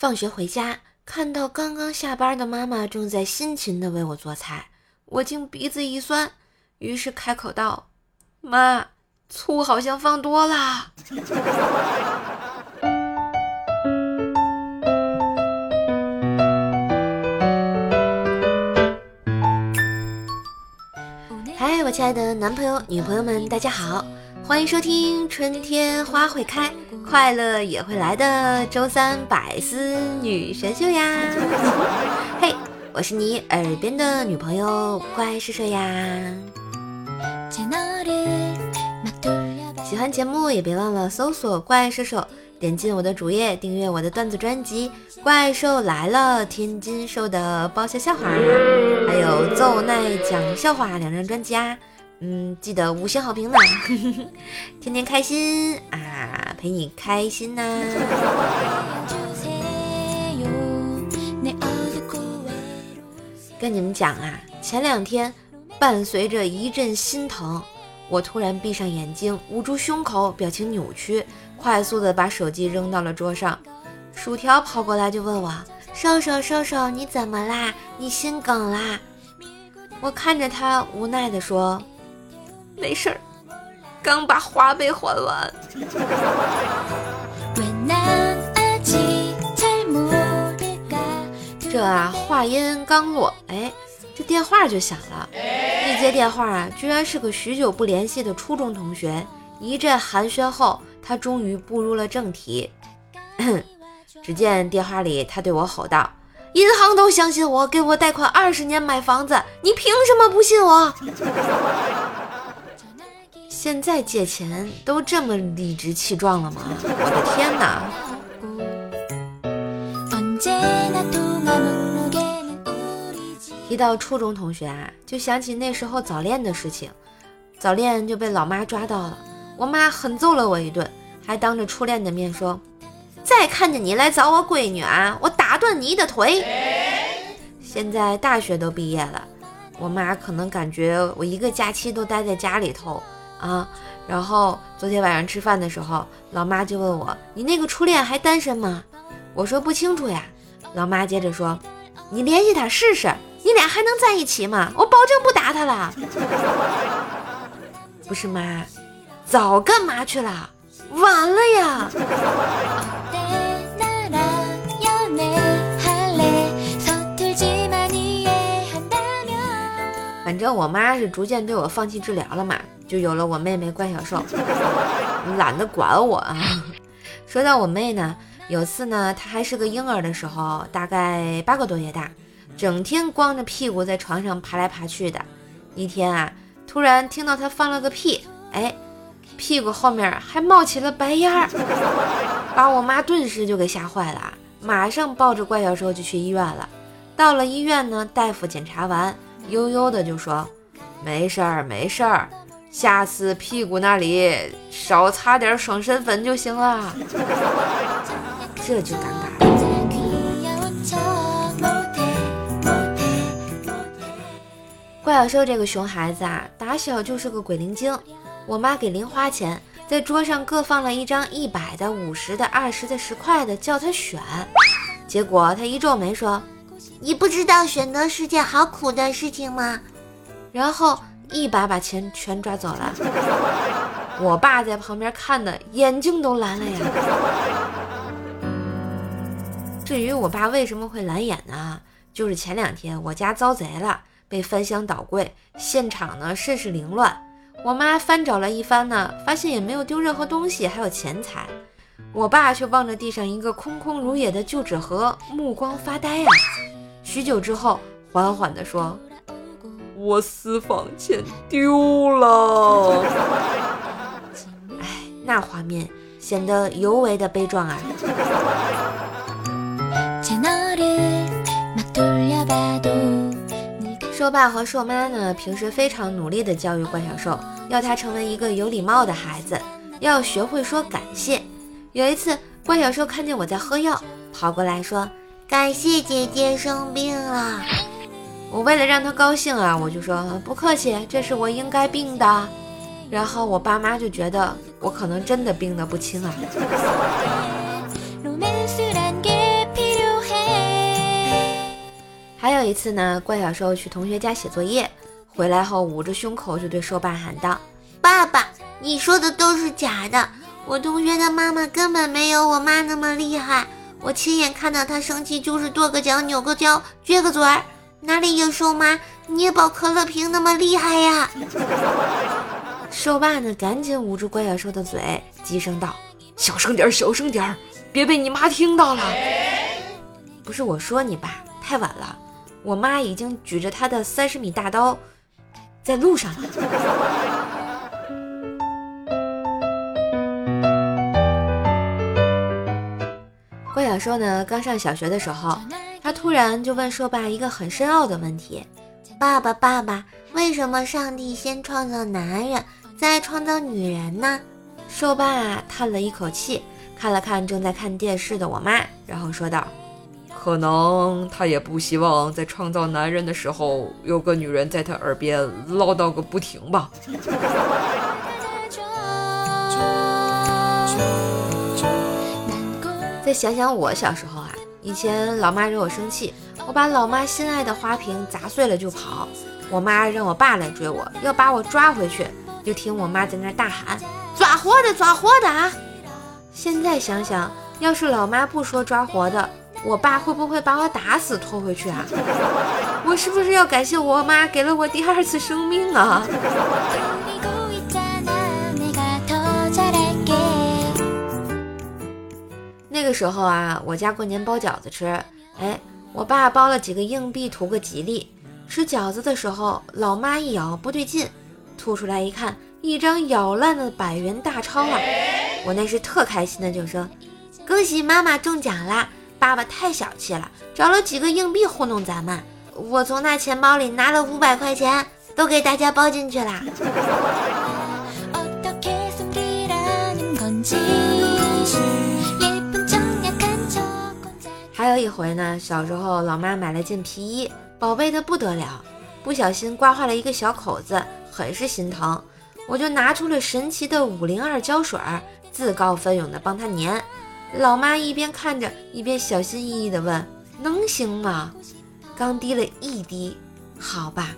放学回家，看到刚刚下班的妈妈正在辛勤地为我做菜，我竟鼻子一酸，于是开口道：“妈，醋好像放多了。”嗨，我亲爱的男朋友、女朋友们，大家好，欢迎收听《春天花会开》。快乐也会来的周三百思女神秀呀！嘿，我是你耳边的女朋友怪兽兽呀！喜欢节目也别忘了搜索怪兽兽，点进我的主页订阅我的段子专辑《怪兽来了》，天津兽的爆笑笑话，还有奏奈讲笑话两张专辑啊！嗯，记得五星好评呢，天天开心啊，陪你开心呐。跟你们讲啊，前两天伴随着一阵心疼，我突然闭上眼睛，捂住胸口，表情扭曲，快速的把手机扔到了桌上。薯条跑过来就问我：“瘦瘦瘦瘦，你怎么啦？你心梗啦？”我看着他无奈的说。没事儿，刚把花呗还完。这啊，话音刚落，哎，这电话就响了。一接电话啊，居然是个许久不联系的初中同学。一阵寒暄后，他终于步入了正题。只见电话里他对我吼道：“银行都相信我，给我贷款二十年买房子，你凭什么不信我？”现在借钱都这么理直气壮了吗？我的天哪！提到初中同学啊，就想起那时候早恋的事情。早恋就被老妈抓到了，我妈狠揍了我一顿，还当着初恋的面说：“再看见你来找我闺女啊，我打断你的腿。”现在大学都毕业了，我妈可能感觉我一个假期都待在家里头。啊，然后昨天晚上吃饭的时候，老妈就问我：“你那个初恋还单身吗？”我说：“不清楚呀。”老妈接着说：“你联系他试试，你俩还能在一起吗？我保证不打他了。”不是妈，早干嘛去了？晚了呀。反正我妈是逐渐对我放弃治疗了嘛。就有了我妹妹怪小兽，懒得管我啊。说到我妹呢，有次呢，她还是个婴儿的时候，大概八个多月大，整天光着屁股在床上爬来爬去的。一天啊，突然听到她放了个屁，哎，屁股后面还冒起了白烟儿，把我妈顿时就给吓坏了，马上抱着怪小兽就去医院了。到了医院呢，大夫检查完，悠悠的就说：“没事儿，没事儿。”下次屁股那里少擦点爽身粉就行了，这就尴尬了。怪小兽这个熊孩子啊，打小就是个鬼灵精。我妈给零花钱，在桌上各放了一张一百的、五十的、二十的、十块的，叫他选。结果他一皱眉说：“你不知道选择是件好苦的事情吗？”然后。一把把钱全抓走了，我爸在旁边看的眼睛都蓝了呀。至于我爸为什么会蓝眼呢？就是前两天我家遭贼了，被翻箱倒柜，现场呢甚是凌乱。我妈翻找了一番呢，发现也没有丢任何东西，还有钱财。我爸却望着地上一个空空如也的旧纸盒，目光发呆啊。许久之后，缓缓地说。我私房钱丢了，哎，那画面显得尤为的悲壮啊！兽爸和兽妈呢，平时非常努力的教育怪小兽，要他成为一个有礼貌的孩子，要学会说感谢。有一次，怪小兽看见我在喝药，跑过来说：“感谢姐姐生病了。”我为了让他高兴啊，我就说不客气，这是我应该病的。然后我爸妈就觉得我可能真的病得不轻啊。还有一次呢，怪小兽去同学家写作业，回来后捂着胸口就对兽爸喊道：“爸爸，你说的都是假的，我同学的妈妈根本没有我妈那么厉害。我亲眼看到她生气就是跺个脚、扭个腰、撅个嘴儿，哪里有兽妈捏爆可乐瓶那么厉害呀？”兽爸呢，赶紧捂住怪小兽的嘴，低声道：“小声点，小声点，别被你妈听到了。”不是我说你爸，太晚了。我妈已经举着她的三十米大刀，在路上了。郭小兽呢，刚上小学的时候，他突然就问兽爸一个很深奥的问题：“爸爸，爸爸，为什么上帝先创造男人，再创造女人呢？”兽爸叹了一口气，看了看正在看电视的我妈，然后说道。可能他也不希望在创造男人的时候有个女人在他耳边唠叨个不停吧。再想想我小时候啊，以前老妈惹我生气，我把老妈心爱的花瓶砸碎了就跑，我妈让我爸来追我，要把我抓回去，就听我妈在那大喊：“抓活的，抓活的啊！”现在想想，要是老妈不说抓活的。我爸会不会把我打死拖回去啊？我是不是要感谢我妈给了我第二次生命啊？个时候啊，我家过年包饺子吃，哎，我爸包了几个硬币图个吉利。吃饺子的时候，老妈一咬不对劲，吐出来一看，一张咬烂的百元大钞啊！我那是特开心的，就说：“恭喜妈妈中奖啦！”爸爸太小气了，找了几个硬币糊弄咱们。我从那钱包里拿了五百块钱，都给大家包进去了。还有一回呢，小时候老妈买了件皮衣，宝贝的不得了，不小心刮坏了一个小口子，很是心疼。我就拿出了神奇的五零二胶水，自告奋勇的帮他粘。老妈一边看着，一边小心翼翼地问：“能行吗？”刚滴了一滴，好吧，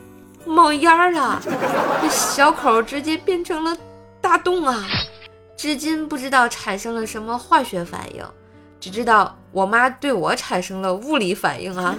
冒烟了，这小口直接变成了大洞啊！至今不知道产生了什么化学反应，只知道我妈对我产生了物理反应啊！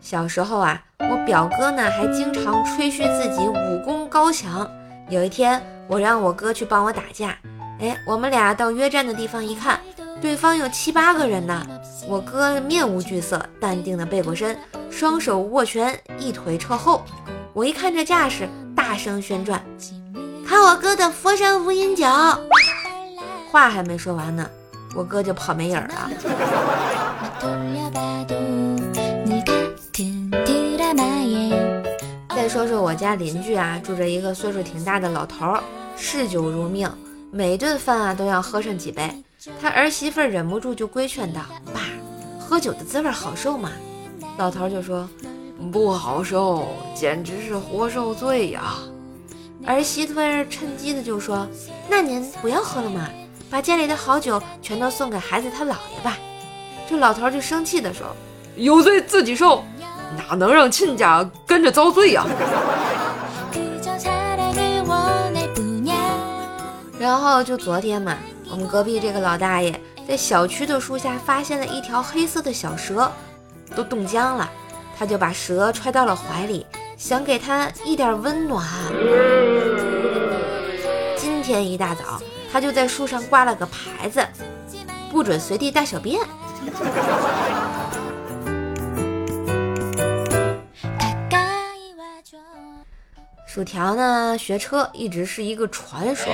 小时候啊，我表哥呢还经常吹嘘自己武功高强。有一天，我让我哥去帮我打架。哎，我们俩到约战的地方一看，对方有七八个人呢。我哥面无惧色，淡定的背过身，双手握拳，一腿撤后。我一看这架势，大声宣传：“看我哥的佛山无影脚！”话还没说完呢，我哥就跑没影了。再说说我家邻居啊，住着一个岁数挺大的老头，嗜酒如命。每顿饭啊都要喝上几杯，他儿媳妇忍不住就规劝道：“爸，喝酒的滋味好受吗？”老头就说：“不好受，简直是活受罪呀。”儿媳妇趁机的就说：“那您不要喝了嘛，把家里的好酒全都送给孩子他姥爷吧。”这老头就生气的说：“有罪自己受，哪能让亲家跟着遭罪呀？”然后就昨天嘛，我们隔壁这个老大爷在小区的树下发现了一条黑色的小蛇，都冻僵了，他就把蛇揣到了怀里，想给它一点温暖。今天一大早，他就在树上挂了个牌子，不准随地大小便。薯条呢，学车一直是一个传说。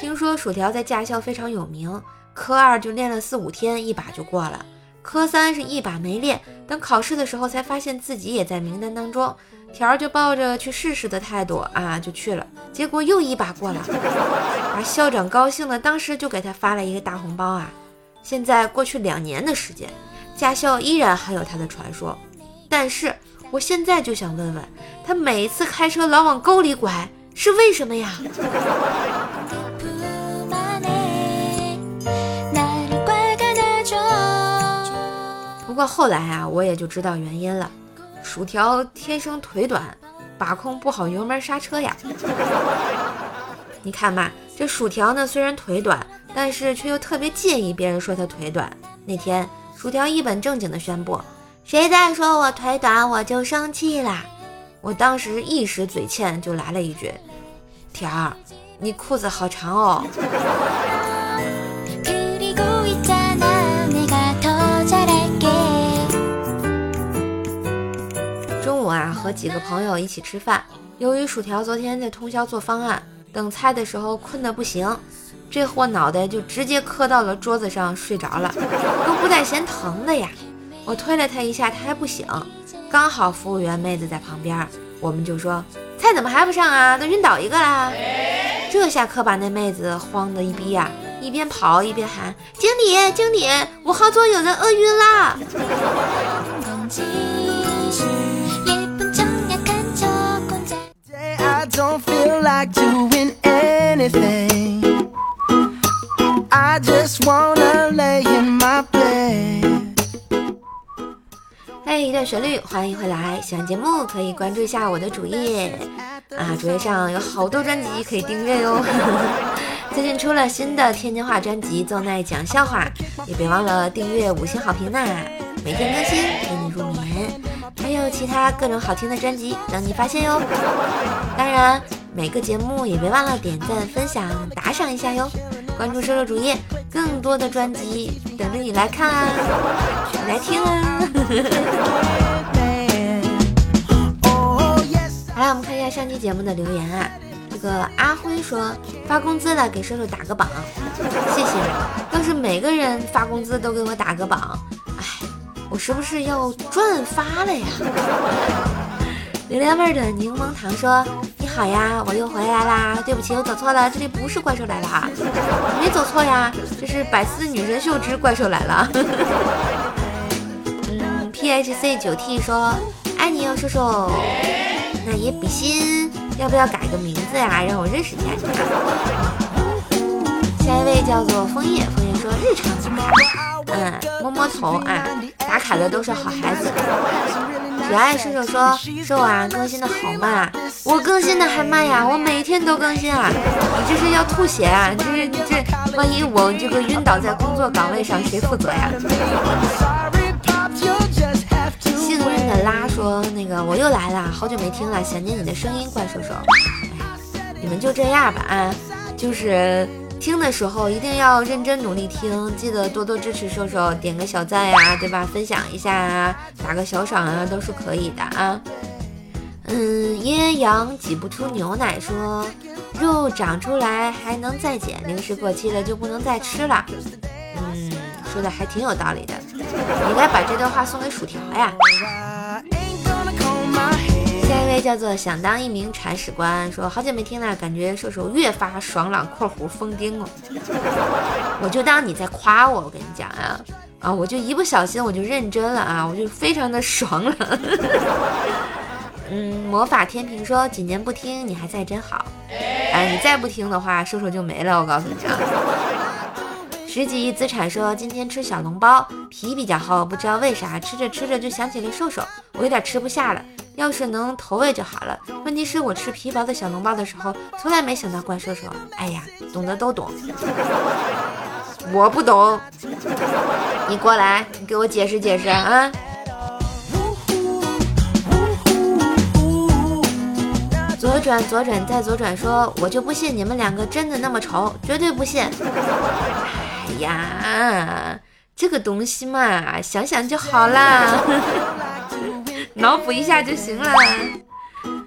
听说薯条在驾校非常有名，科二就练了四五天，一把就过了。科三是一把没练，等考试的时候才发现自己也在名单当中，条儿就抱着去试试的态度啊，就去了。结果又一把过了，把校长高兴了，当时就给他发了一个大红包啊。现在过去两年的时间，驾校依然还有他的传说，但是我现在就想问问他，每次开车老往沟里拐，是为什么呀？不过后来啊，我也就知道原因了，薯条天生腿短，把控不好油门刹车呀。你看吧，这薯条呢虽然腿短，但是却又特别介意别人说他腿短。那天，薯条一本正经地宣布：“谁再说我腿短，我就生气啦！”我当时一时嘴欠，就来了一句：“条儿，你裤子好长哦。”和几个朋友一起吃饭。由于薯条昨天在通宵做方案，等菜的时候困得不行，这货脑袋就直接磕到了桌子上睡着了，都不带嫌疼的呀。我推了他一下，他还不醒。刚好服务员妹子在旁边，我们就说：“菜怎么还不上啊？都晕倒一个啦！”这下可把那妹子慌的一逼呀，一边跑一边喊：“经理，经理，五号桌有人饿晕啦！” don't feel like doing anything. I just wanna lay in my bed. 嘿，一段旋律，欢迎回来。喜欢节目可以关注一下我的主页啊，主页上有好多专辑可以订阅哟。最近出了新的天津话专辑《正在讲笑话》，也别忘了订阅五星好评呐，每天更新，给你还有其他各种好听的专辑等你发现哟。当然，每个节目也别忘了点赞、分享、打赏一下哟。关注瘦瘦主页，更多的专辑等着你来看啊，你来听啊。好了，我们看一下上期节目的留言啊。这个阿辉说发工资了，给瘦瘦打个榜，谢谢。要是每个人发工资都给我打个榜，哎，我是不是要赚发了呀？榴莲味的柠檬糖说。你好呀，我又回来啦！对不起，我走错了，这里不是怪兽来了哈，没走错呀，这是百思女神秀之怪兽来了。嗯，PHC 九 T 说爱你哟，叔叔。那也比心，要不要改个名字呀，让我认识一下你？下一位叫做枫叶，枫叶说日常打卡，嗯，摸摸头啊，打卡的都是好孩子。可爱叔叔说：“瘦啊，更新的好慢啊！我更新的还慢呀，我每天都更新啊！你这是要吐血啊？这是这，万一我这个晕倒在工作岗位上，谁负责呀？”幸运的拉说：“那个我又来了，好久没听了，想念你的声音，怪兽兽。你们就这样吧啊，就是。”听的时候一定要认真努力听，记得多多支持瘦瘦，点个小赞呀，对吧？分享一下啊，打个小赏啊，都是可以的啊。嗯，阴阳挤不出牛奶说，肉长出来还能再减，零食过期了就不能再吃了。嗯，说的还挺有道理的，应该把这段话送给薯条呀。叫做想当一名铲屎官，说好久没听了，感觉射手越发爽朗（括弧封钉哦）。我就当你在夸我，我跟你讲啊啊！我就一不小心我就认真了啊，我就非常的爽朗。嗯，魔法天平说几年不听你还在真好，哎，你再不听的话，射手就没了，我告诉你啊。十几亿资产说今天吃小笼包，皮比较厚，不知道为啥吃着吃着就想起了瘦瘦，我有点吃不下了。要是能投喂就好了。问题是我吃皮薄的小笼包的时候，从来没想到怪兽兽。哎呀，懂得都懂，我不懂。你过来，你给我解释解释啊！左转，左转，再左转，说我就不信你们两个真的那么丑，绝对不信。哎呀，这个东西嘛，想想就好啦。脑补一下就行了。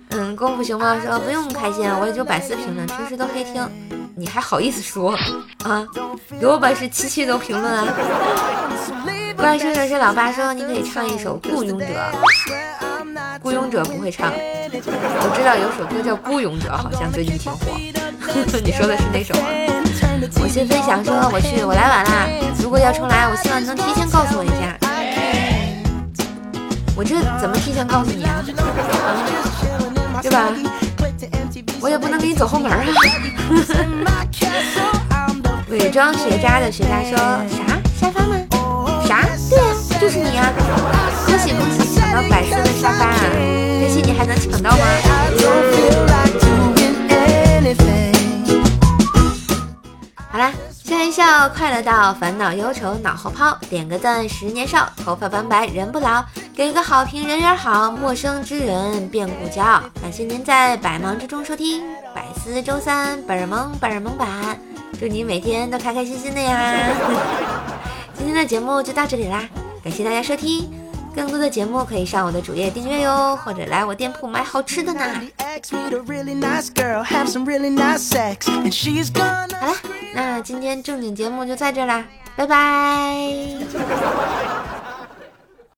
嗯，功夫熊猫说不用开心，我也就百思评论，平时都黑听，你还好意思说啊？有本事七七都评论啊！怪叔叔是老爸说你可以唱一首《雇佣者》，雇佣者不会唱，我知道有首歌叫《雇佣者》，好像最近挺火。你说的是哪首吗？我先分享说我去，我来晚啦。如果要重来，我希望你能提前告诉我一下。我这怎么提前告诉你啊？对吧？我也不能给你走后门啊。伪装学渣的学渣说啥？沙发吗？啥？对啊就是你啊。恭喜恭喜抢到白色的沙发啊学习你还能抢到吗？啦，笑快乐到，烦恼忧愁脑后抛。点个赞，十年少，头发斑白人不老。给个好评，人缘好，陌生之人变故交。感谢您在百忙之中收听百思周三本儿萌本儿萌版，祝你每天都开开心心的呀！今天的节目就到这里啦，感谢大家收听。更多的节目可以上我的主页订阅哟，或者来我店铺买好吃的呢。好了，那今天正经节目就在这啦，拜拜。